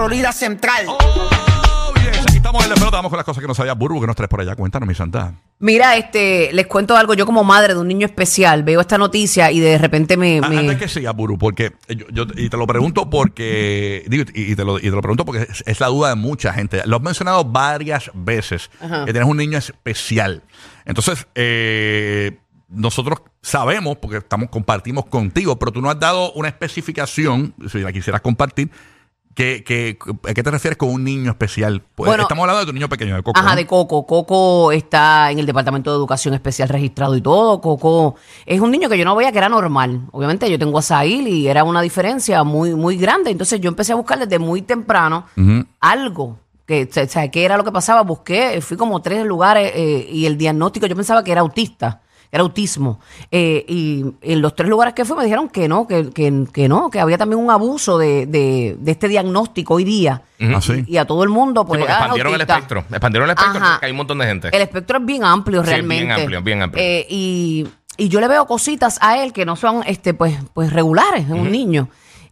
Florida Central. Oh, bien. Aquí estamos en el pelota, vamos con las cosas que no sabía Burbu, que nos traes por allá. Cuéntanos, mi santa. Mira, este, les cuento algo. Yo como madre de un niño especial veo esta noticia y de repente me... A- me- Antes que siga, Buru, porque yo, yo- y te lo pregunto porque digo, y, te lo, y te lo pregunto porque es, es la duda de mucha gente. Lo has mencionado varias veces que tienes un niño especial. Entonces, eh, nosotros sabemos porque estamos compartimos contigo, pero tú no has dado una especificación, si la quisieras compartir. Que, que, ¿A qué te refieres con un niño especial? Pues Bueno, estamos hablando de tu niño pequeño, de Coco. Ajá, ¿no? de Coco. Coco está en el Departamento de Educación Especial registrado y todo. Coco es un niño que yo no veía que era normal. Obviamente yo tengo a Sahil y era una diferencia muy, muy grande. Entonces yo empecé a buscar desde muy temprano algo. Que, o sea, ¿Qué era lo que pasaba? Busqué, fui como tres lugares eh, y el diagnóstico yo pensaba que era autista. Era autismo. Eh, y en los tres lugares que fui me dijeron que no, que, que, que no, que había también un abuso de, de, de este diagnóstico hoy día. Ah, sí. Y a todo el mundo, Sí, pues. porque ah, expandieron el espectro. Expandieron el espectro Ajá. porque hay un montón de gente. El espectro es bien amplio Sí, realmente. bien amplio, bien amplio. Eh, y, y yo le veo cositas a él que no son este pues, pues regulares en un niño.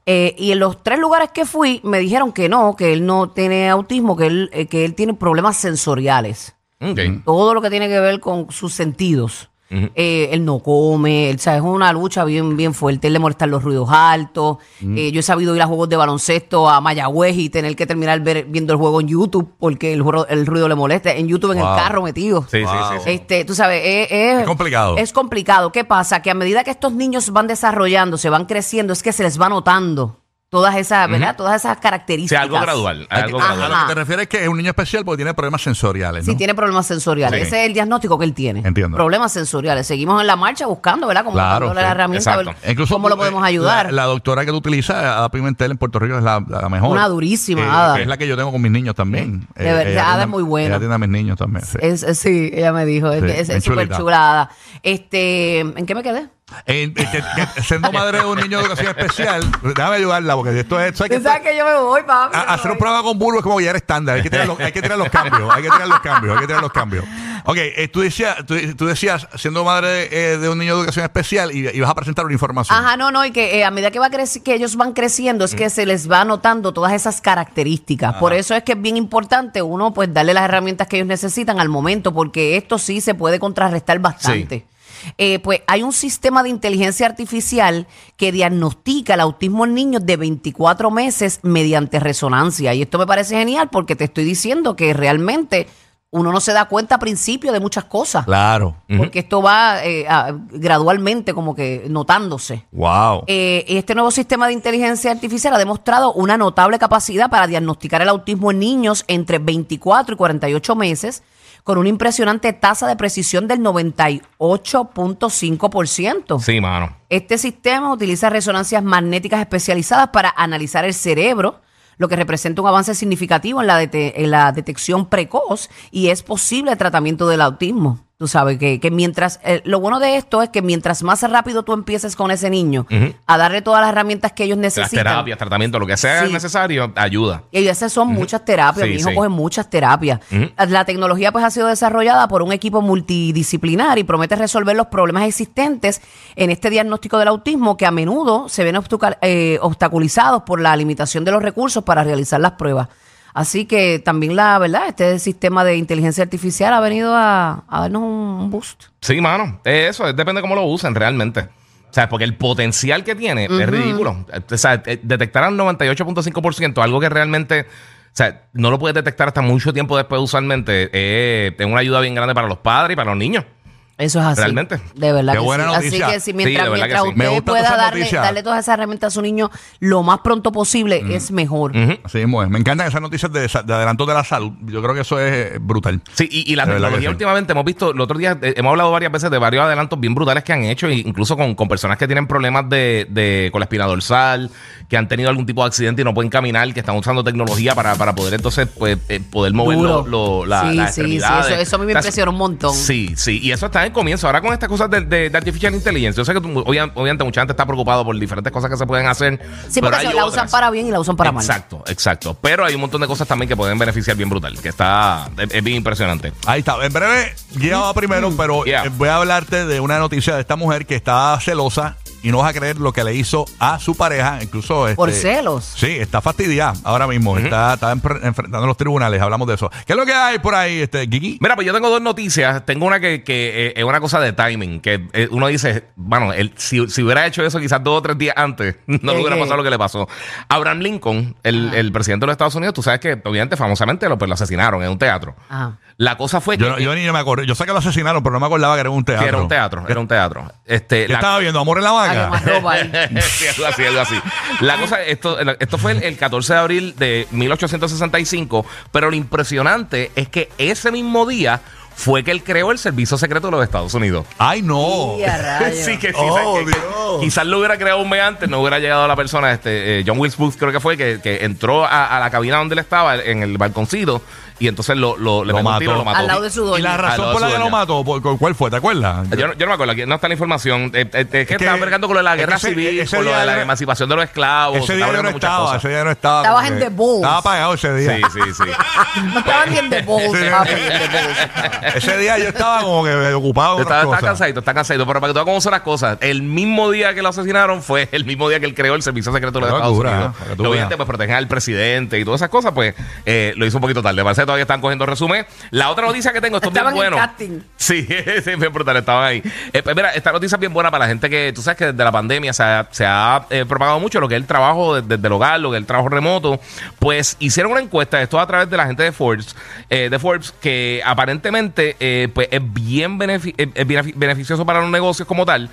Eh, y en los tres lugares que fui me dijeron que no, que él no tiene autismo, que él, eh, que él tiene problemas sensoriales. Ok. Todo lo que tiene que ver con sus sentidos. Eh, él no come, él, sea, es una lucha bien, bien fuerte. Él le molestan los ruidos altos. Eh, yo he sabido ir a juegos de baloncesto a Mayagüez y tener que terminar ver- viendo el juego en YouTube porque el, ruido le molesta. En YouTube en el carro metido. Sí, Wow. sí, sí, sí. Este, tú sabes, es, es- Es complicado. Es complicado. ¿Qué pasa? Que a medida que estos niños van desarrollando, se van creciendo, es que se les va notando todas esas, ¿verdad? Todas esas Sí, características. algo gradual. A- Algo a- gradual. a lo que te refieres es que es un niño especial porque tiene problemas sensoriales, Sí, ¿no? tiene problemas sensoriales. Sí. Ese es el diagnóstico que él tiene. Entiendo. Problemas sensoriales. Seguimos en la marcha buscando, ¿verdad? Como Claro, dándole sí, la herramienta, a ver exacto. Incluso cómo lo tú, podemos eh, ayudar. La, la doctora que tú utilizas, Ada Pimentel, en Puerto Rico es la, la mejor. Una durísima, Eh, Ada. que es la que yo tengo con mis niños también. De verdad, ella Ada tiene- es muy buena. Ella tiene a mis niños también. sí. Es, es- sí, ella me dijo. Es, Sí, es- bien es súper chulita. chulada. Este, ¿En qué me quedé? Eh, eh, que- siendo madre de un niño de educación especial, déjame ayudarla porque esto es. ¿sabes Tú que sabes que yo me voy, papi. a- yo me hacer un voy. programa con Bulbo es como ya era estándar. Hay que tirar los, hay que tirar los cambios. Hay que tirar los cambios. Hay que tirar los cambios. Ok, eh, tú, decías, tú, tú decías, siendo madre eh, de un niño de educación especial, y, y vas a presentar una información. Ajá, no, no, y que eh, a medida que, va creci- que ellos van creciendo es que se les va notando todas esas características. Por eso es que es bien importante uno pues darle las herramientas que ellos necesitan al momento, porque esto sí se puede contrarrestar bastante. Eh, pues hay un sistema de inteligencia artificial que diagnostica el autismo en niños de 24 meses mediante resonancia. Y esto me parece genial porque te estoy diciendo que realmente uno no se da cuenta a principio de muchas cosas. Claro. Porque esto va eh, a- gradualmente como que notándose. Wow. Eh, este nuevo sistema de inteligencia artificial ha demostrado una notable capacidad para diagnosticar el autismo en niños entre 24 y 48 meses, con una impresionante tasa de precisión del 98.5%. Sí, mano. Este sistema utiliza resonancias magnéticas especializadas para analizar el cerebro, lo que representa un avance significativo en la, en la detección precoz y es posible el tratamiento del autismo. Tú sabes que, que mientras, eh, lo bueno de esto es que mientras más rápido tú empieces con ese niño a darle todas las herramientas que ellos Las necesitan. terapias, tratamiento, lo que sea Sí. necesario, ayuda. Y esas son muchas terapias. Sí, Mi hijo sí. coge muchas terapias. La tecnología pues ha sido desarrollada por un equipo multidisciplinar y promete resolver los problemas existentes en este diagnóstico del autismo que a menudo se ven obstuca- eh, obstaculizados por la limitación de los recursos para realizar las pruebas. Así que también la verdad, este sistema de inteligencia artificial ha venido a, a darnos un boost. Sí, mano. Eso, es- depende de cómo lo usen realmente. O sea, porque el potencial que tiene es ridículo. O sea, eh, detectar al 98.5%, algo que realmente, o sea, no lo puedes detectar hasta mucho tiempo después usualmente, eh, es una ayuda bien grande para los padres y para los niños. Eso es así. Realmente. De verdad Qué que buena sí. noticia. Así que si mientras, mientras que sí. Me usted pueda darle, darle todas esas herramientas a su niño lo más pronto posible, es mejor. Así mismo es. Me encantan esas noticias de, de adelanto de la salud. Yo creo que eso es brutal. Sí, y, y la De tecnología últimamente hemos visto, el otro día eh, hemos hablado varias veces de varios adelantos bien brutales que han hecho, e incluso con, con personas que tienen problemas de, de- con la espina dorsal, que han tenido algún tipo de accidente y no pueden caminar, que están usando tecnología para, para poder entonces pues, eh, poder mover Duro. lo- lo- la, Sí, las sí, sí, eso- eso a mí me impresiona un montón. Sí, sí, y eso está en comienzo. Ahora con estas cosas de, de- de artificial intelligence, yo sé que tú- obvia- obviamente mucha gente está preocupado por diferentes cosas que se pueden hacer. Sí, pero porque hay la usan para bien y la usan para mal. Exacto, exacto. Pero hay un montón de cosas también que pueden beneficiar bien brutal, que está, es, es bien impresionante. Ahí está. En breve, Guía va primero, pero Yeah. eh, voy a hablarte de una noticia de esta mujer que está celosa y no vas a creer lo que le hizo a su pareja. Incluso. Por este, celos. Sí, está fastidiada ahora mismo. Está, está enfre- enfrentando los tribunales. Hablamos de eso. ¿Qué es lo que hay por ahí, este, Gigi? Mira, pues yo tengo dos noticias. Tengo una que, que, eh, es una cosa de timing, que eh, uno dice, bueno, él, si, si hubiera hecho eso quizás dos o tres días antes, no le hubiera pasado lo que le pasó. Abraham Lincoln, el, el presidente de los Estados Unidos, tú sabes que obviamente famosamente lo, pues, lo asesinaron en un teatro. Ajá. La cosa fue que, Yo, no- yo ni me acuerdo. Yo sé que lo asesinaron, pero no me acordaba que era un que teatro. era un teatro, era un teatro. Este, ¿Qué la- estaba viendo? ¿Amor en la Sí, algo así, algo así. La cosa, esto, esto fue el, el 14 de abril de 1865, pero lo impresionante es que ese mismo día fue que él creó el Servicio Secreto de los Estados Unidos. Ay, no. Sí, que sí, Oh, que- que Dios. quizás lo hubiera creado un mes antes, no hubiera llegado la persona, este eh, John Wilkes Booth creo que fue, que, que entró a, a la cabina donde él estaba, en el balconcito, y entonces lo, lo, le Lo tiro, mató. lo mató. Al lado de su ¿Y la razón por la que lo mató? ¿Por- ¿Cuál fue? ¿Te acuerdas? Yo no, yo no me acuerdo, aquí no está la información. Eh, eh, es que, que- estaba con lo de la es que guerra ese- civil, ese con lo día de la era- emancipación de los esclavos. Ese día estaba yo no estaba. cosas. Ese día no estaba. Estabas en The Bulls. Estaba apagado ese día. Sí, sí, sí. No estaban ni en The Bulls. Ese día yo estaba como que ocupado cosas. cansadito, está cansadito. Pero para que tú veas cómo son las cosas, el mismo día que lo asesinaron fue el mismo día que él creó el Servicio Secreto de los Estados Unidos. veas. pues protegen al presidente y todas esas cosas, pues eh, lo hizo un poquito tarde. Parece todavía están cogiendo resumen. La otra noticia que tengo, esto es bien en bueno. Sí, sí, bien brutal, estaban ahí. Eh, pues mira, esta noticia es bien buena para la gente que, tú sabes que desde la pandemia se ha, se ha, eh, propagado mucho lo que es el trabajo de- desde el hogar, lo que es el trabajo remoto. Pues hicieron una encuesta, esto a través de la gente de Forbes, eh, de Forbes, que aparentemente pues es bien, es beneficioso para los negocios como tal,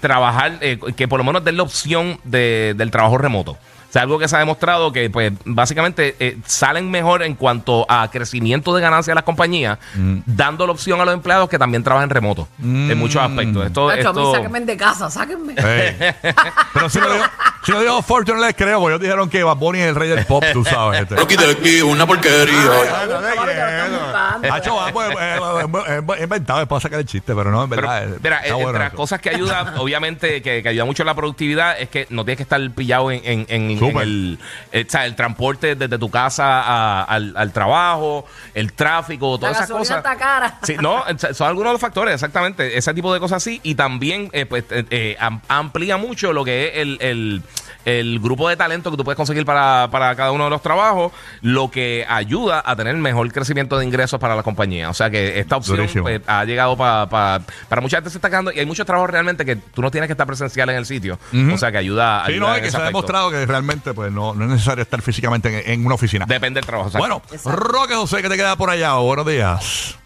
trabajar, que por lo menos den la opción de- del trabajo remoto. Sea, algo que se ha demostrado que, pues, básicamente eh, salen mejor en cuanto a crecimiento de ganancias de las compañías, dando la opción a los empleados que también trabajen remoto en muchos aspectos. Esto, Nacho, a mí esto- sáquenme de casa, sáquenme. Pero si lo digo, si lo digo no les creo, porque ellos dijeron que Bad Bunny es el rey del pop, tú sabes. Este. Rocky de aquí, una porquería. Quiero. buscando. Hacho, va, pues, eh, eh, inventado, es para sacar el chiste, pero no, en Pero, verdad. eh, mira, bueno entre las cosas que ayuda, obviamente, que, que ayuda mucho en la productividad, es que no tienes que estar pillado en, en- en- en el, eh, o sea, el transporte desde tu casa a- al, al trabajo, el tráfico, todas La esas cosas. está cara. Sí, no, son algunos de los factores, exactamente. Ese tipo de cosas sí. Y también, eh, pues, eh, eh, am- amplía mucho lo que es el, el- el grupo de talento que tú puedes conseguir para, para cada uno de los trabajos, lo que ayuda a tener mejor crecimiento de ingresos para la compañía. O sea que esta opción pues, ha llegado pa- pa- para mucha gente se está quedando y hay muchos trabajos realmente que tú no tienes que estar presencial en el sitio. O sea que ayuda, Sí, ayuda no, en es que ese se ha demostrado que realmente pues, no, no es necesario estar físicamente en, en una oficina. Depende del trabajo. exacto. Bueno, Exacto. Roque José, ¿qué te queda por allá? Buenos días.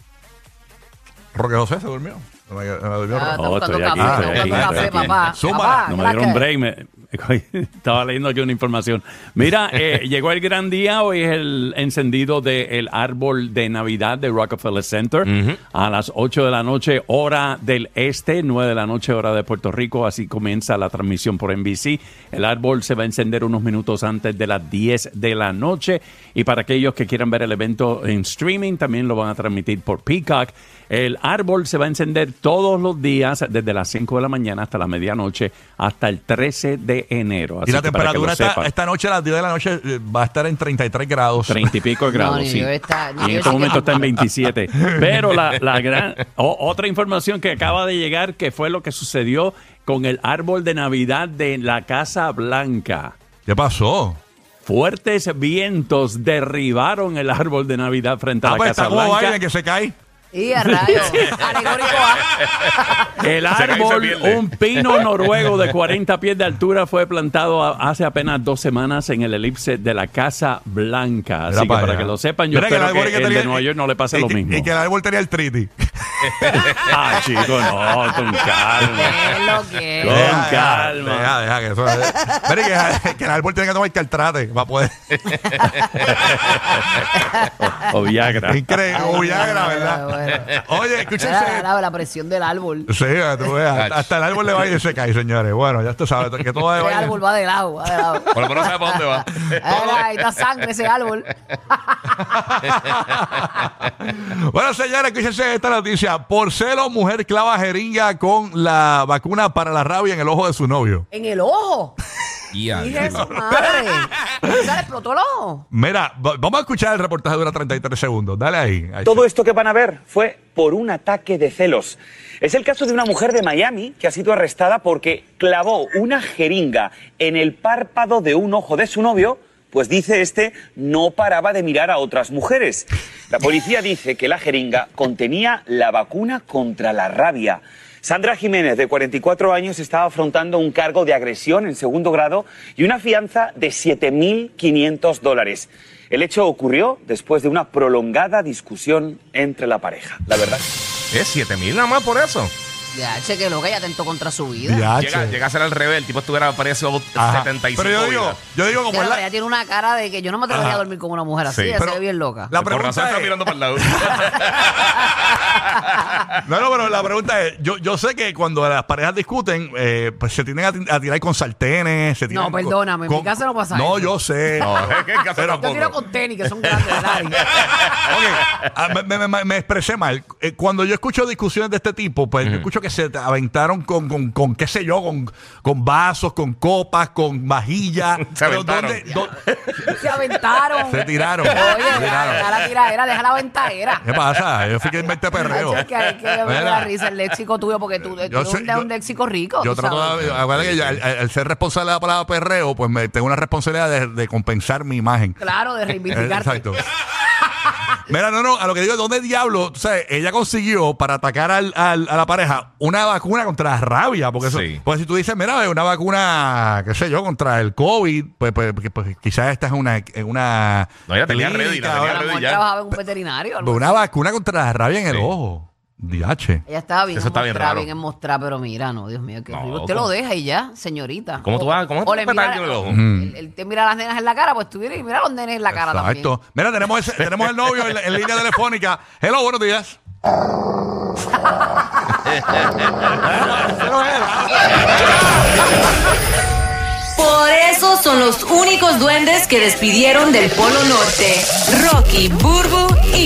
Roque José se durmió. Se me, se me durmió Ah, Roque. está Oh, buscando estoy aquí, café, estoy está buscando aquí, café, estoy aquí. papá. Súmala. Papá, No me ¿qué dieron break. me- estaba leyendo aquí una información. Mira, eh, llegó el gran día. Hoy es el encendido del árbol de Navidad de Rockefeller Center a las 8 de la noche, hora del este, 9 de la noche, hora de Puerto Rico. Así comienza la transmisión por NBC. El árbol se va a encender unos minutos antes de las 10 de la noche. Y para aquellos que quieran ver el evento en streaming, también lo van a transmitir por Peacock. El árbol se va a encender todos los días, desde las 5 de la mañana hasta la medianoche, hasta el 13 de enero. Y la temperatura esta, esta noche a las 10 de la noche eh, va a estar en 33 grados. 30 y pico de grados, sí. Está- y en este momento que- está en 27. Pero la, la gran o- otra información que acaba de llegar, que fue lo que sucedió con el árbol de Navidad de la Casa Blanca. ¿Qué pasó? Fuertes vientos derribaron el árbol de Navidad frente a Ah, la pues Casa está como Blanca. Biden que se cae. Y a rayos. Alegórico A. El árbol, un pino noruego de 40 pies de altura, fue plantado a- hace apenas dos semanas en el elipse de la Casa Blanca. Así Mira que para para allá. que lo sepan, yo Mira espero el árbol que, el tenía- de Nueva York no le pase y lo que- mismo. Y que el árbol tenía el triti. Ah, chico, no, con calma. Es lo que Con es. Deja, deja, calma. Deja, deja, que eso Mire, que, que el árbol tiene que tomar caltrate para poder. O Viagra. Increíble. O Viagra, ¿verdad? Oye, escúchense. Era la, la presión del árbol. Sí, tú veas, hasta el árbol le va y se cae, señores. Bueno, ya tú sabes que todo Ese va árbol va de lado, va de lado. Por lo menos sabe para dónde va. Era, ahí está sangre ese árbol. Bueno, señores, escúchense esta noticia. Por celo, mujer clava jeringa con la vacuna para la rabia en el ojo de su novio. En el ojo. Dije ya. su madre. ¿Se le explotó el ojo? Mira, va- vamos a escuchar el reportaje, dura 33 segundos. Dale ahí. ahí Todo esto que van a ver fue por un ataque de celos. Es el caso de una mujer de Miami que ha sido arrestada porque clavó una jeringa en el párpado de un ojo de su novio, pues dice este no paraba de mirar a otras mujeres. La policía dice que la jeringa contenía la vacuna contra la rabia. Sandra Jiménez, de 44 años, estaba afrontando un cargo de agresión en segundo grado y una fianza de 7.500 dólares. El hecho ocurrió después de una prolongada discusión entre la pareja. La verdad. ¿Es 7 mil nada más por eso? Ya, che, que loca, ya atentó contra su vida. Ya, Llega, che. llega a ser al revés, el tipo estuviera a precio Ajá. 75 Pero yo digo, vidas. yo digo como es la, ella tiene una cara de que yo no me atrevería a dormir con una mujer así. Sí. ella Pero se ve bien loca. la Por razón pregunta está es, mirando para el lado. No, no, pero la pregunta es, yo, yo sé que cuando las parejas discuten, eh, pues se tienen a, ti- a tirar con sartenes, se tiran No, con- perdóname, en mi casa no pasa No, eso. yo sé. No, es que en casa Pero- Yo tampoco. tiro con tenis, que son grandes de nadie. Ok, ah, me, me- me- me expresé mal. Eh, cuando yo escucho discusiones de este tipo, pues yo escucho que se aventaron con, con, con, qué sé yo, con, con vasos, con copas, con vajilla. Se Pero aventaron. ¿dónde- dó- Se aventaron. se tiraron. Oye, Se deja, tiraron. deja la tiradera, deja la ventadera. ¿Qué pasa? Yo fui que inventé perreo. Es que hay que ver la risa, el léxico tuyo, porque tú, Yo eres sé- un, léxico rico. Yo trato de. acuérdate que yo, al, al ser responsable de la palabra perreo, pues me tengo una responsabilidad de, de compensar mi imagen. Claro, de reivindicarte. Exacto. Mira, no, no, a lo que digo, ¿dónde diablo? tú sabes, ella consiguió para atacar al, al- a la pareja una vacuna contra la rabia. Porque eso, Sí. pues si tú dices, mira, una vacuna, qué sé yo, contra el COVID, pues, pues, pues, pues, quizás esta es una. una No, ella tenía ready, la tenía ready ya. trabajaba en un veterinario. algo pues, una vacuna contra la rabia en el Sí. ojo. Diache. Ella estaba bien Eso está bien mostrada, raro. bien en mostrar, pero mira, no, Dios mío, qué No, horrible. Usted ¿cómo? lo deja y ya, señorita. ¿Cómo tú vas- cómo tú o le vas a petar mira- en el ojo? Él, él te mira a las nenas en la cara, pues tú vienes y mira a los nenes en la cara Exacto. Mira, tenemos, ese- tenemos el novio en, en línea telefónica. Hello, buenos días. Por eso son los únicos duendes que despidieron del Polo Norte. Rocky, Burbu y